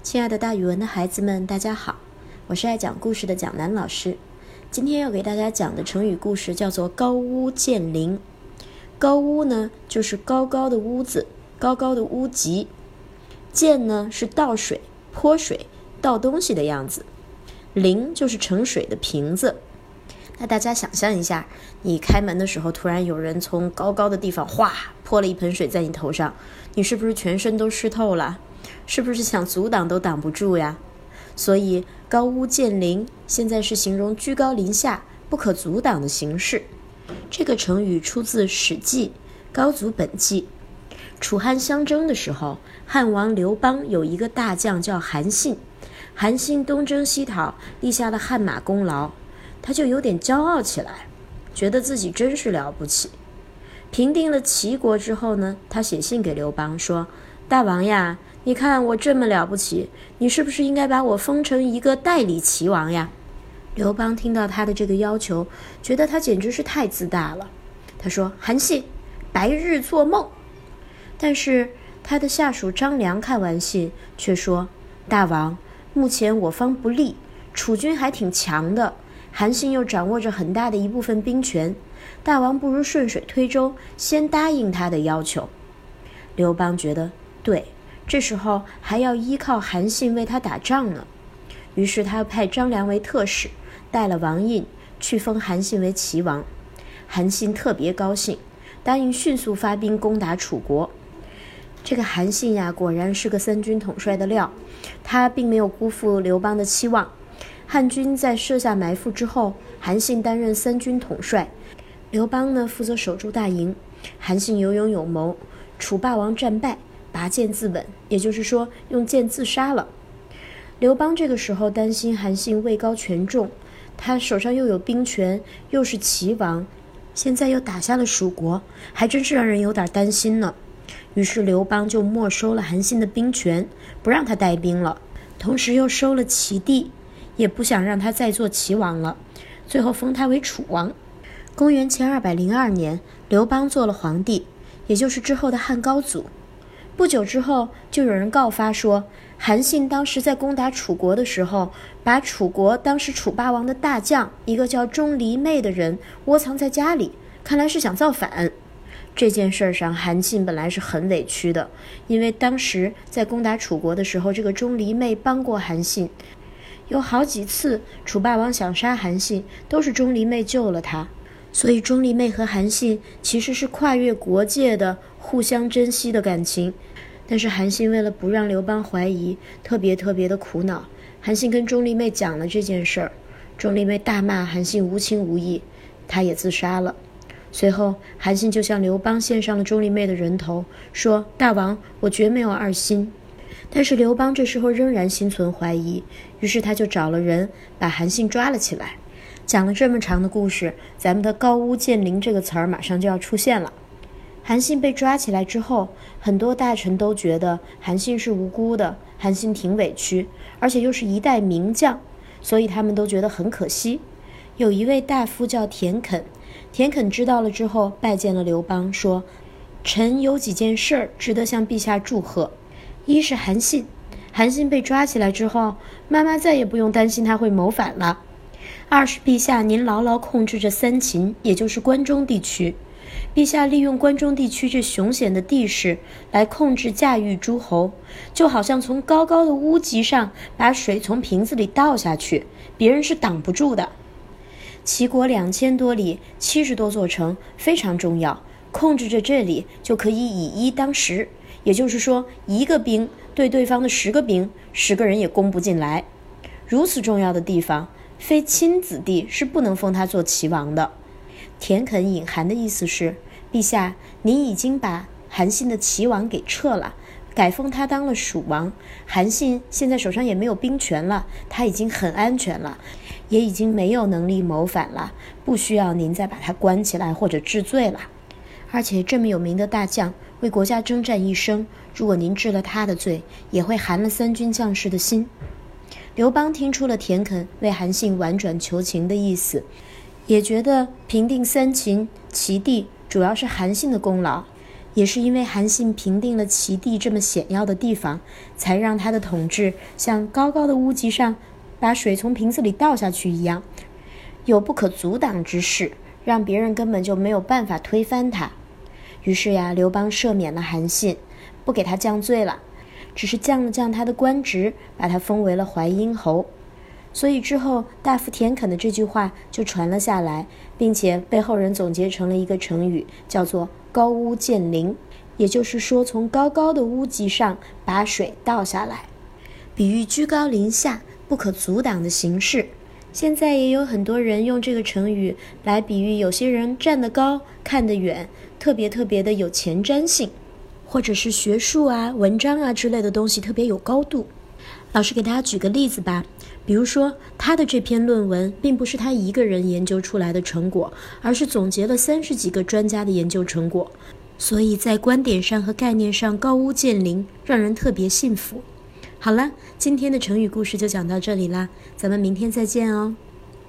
亲爱的，大语文的孩子们，大家好，我是爱讲故事的蒋楠老师。今天要给大家讲的成语故事叫做“高屋建瓴”。高屋呢，就是高高的屋子，高高的屋脊；建呢，是倒水、泼水、倒东西的样子；瓴就是盛水的瓶子。那大家想象一下，你开门的时候，突然有人从高高的地方哗泼了一盆水在你头上，你是不是全身都湿透了？是不是想阻挡都挡不住呀？所以高屋建瓴现在是形容居高临下、不可阻挡的形式。这个成语出自《史记·高祖本纪》。楚汉相争的时候，汉王刘邦有一个大将叫韩信，韩信东征西讨，立下了汗马功劳，他就有点骄傲起来，觉得自己真是了不起。平定了齐国之后呢，他写信给刘邦说：“大王呀。”你看我这么了不起，你是不是应该把我封成一个代理齐王呀？刘邦听到他的这个要求，觉得他简直是太自大了。他说：“韩信，白日做梦。”但是他的下属张良看完信，却说：“大王，目前我方不利，楚军还挺强的，韩信又掌握着很大的一部分兵权，大王不如顺水推舟，先答应他的要求。”刘邦觉得对。这时候还要依靠韩信为他打仗呢，于是他派张良为特使，带了王印去封韩信为齐王。韩信特别高兴，答应迅速发兵攻打楚国。这个韩信呀，果然是个三军统帅的料，他并没有辜负刘邦的期望。汉军在设下埋伏之后，韩信担任三军统帅，刘邦呢负责守住大营。韩信有勇有谋，楚霸王战败。拔剑自刎，也就是说用剑自杀了。刘邦这个时候担心韩信位高权重，他手上又有兵权，又是齐王，现在又打下了蜀国，还真是让人有点担心呢。于是刘邦就没收了韩信的兵权，不让他带兵了，同时又收了齐地，也不想让他再做齐王了，最后封他为楚王。公元前二百零二年，刘邦做了皇帝，也就是之后的汉高祖。不久之后，就有人告发说，韩信当时在攻打楚国的时候，把楚国当时楚霸王的大将一个叫钟离昧的人窝藏在家里，看来是想造反。这件事上，韩信本来是很委屈的，因为当时在攻打楚国的时候，这个钟离昧帮过韩信，有好几次楚霸王想杀韩信，都是钟离昧救了他。所以，钟离昧和韩信其实是跨越国界的互相珍惜的感情。但是韩信为了不让刘邦怀疑，特别特别的苦恼。韩信跟钟离昧讲了这件事儿，钟离昧大骂韩信无情无义，他也自杀了。随后，韩信就向刘邦献上了钟离昧的人头，说：“大王，我绝没有二心。”但是刘邦这时候仍然心存怀疑，于是他就找了人把韩信抓了起来。讲了这么长的故事，咱们的“高屋建瓴”这个词儿马上就要出现了。韩信被抓起来之后，很多大臣都觉得韩信是无辜的，韩信挺委屈，而且又是一代名将，所以他们都觉得很可惜。有一位大夫叫田肯，田肯知道了之后，拜见了刘邦，说：“臣有几件事儿值得向陛下祝贺。一是韩信，韩信被抓起来之后，妈妈再也不用担心他会谋反了；二是陛下您牢牢控制着三秦，也就是关中地区。”陛下利用关中地区这雄险的地势来控制驾驭诸侯，就好像从高高的屋脊上把水从瓶子里倒下去，别人是挡不住的。齐国两千多里，七十多座城，非常重要。控制着这里，就可以以一当十，也就是说，一个兵对对方的十个兵，十个人也攻不进来。如此重要的地方，非亲子弟是不能封他做齐王的。田肯隐含的意思是，陛下，您已经把韩信的齐王给撤了，改封他当了蜀王。韩信现在手上也没有兵权了，他已经很安全了，也已经没有能力谋反了，不需要您再把他关起来或者治罪了。而且这么有名的大将，为国家征战一生，如果您治了他的罪，也会寒了三军将士的心。刘邦听出了田肯为韩信婉转求情的意思。也觉得平定三秦齐地主要是韩信的功劳，也是因为韩信平定了齐地这么险要的地方，才让他的统治像高高的屋脊上把水从瓶子里倒下去一样，有不可阻挡之势，让别人根本就没有办法推翻他。于是呀，刘邦赦免了韩信，不给他降罪了，只是降了降他的官职，把他封为了淮阴侯。所以之后大腹田肯的这句话就传了下来，并且被后人总结成了一个成语，叫做“高屋建瓴”，也就是说从高高的屋脊上把水倒下来，比喻居高临下、不可阻挡的形式。现在也有很多人用这个成语来比喻有些人站得高、看得远，特别特别的有前瞻性，或者是学术啊、文章啊之类的东西特别有高度。老师给大家举个例子吧，比如说他的这篇论文并不是他一个人研究出来的成果，而是总结了三十几个专家的研究成果，所以在观点上和概念上高屋建瓴，让人特别信服。好了，今天的成语故事就讲到这里啦，咱们明天再见哦。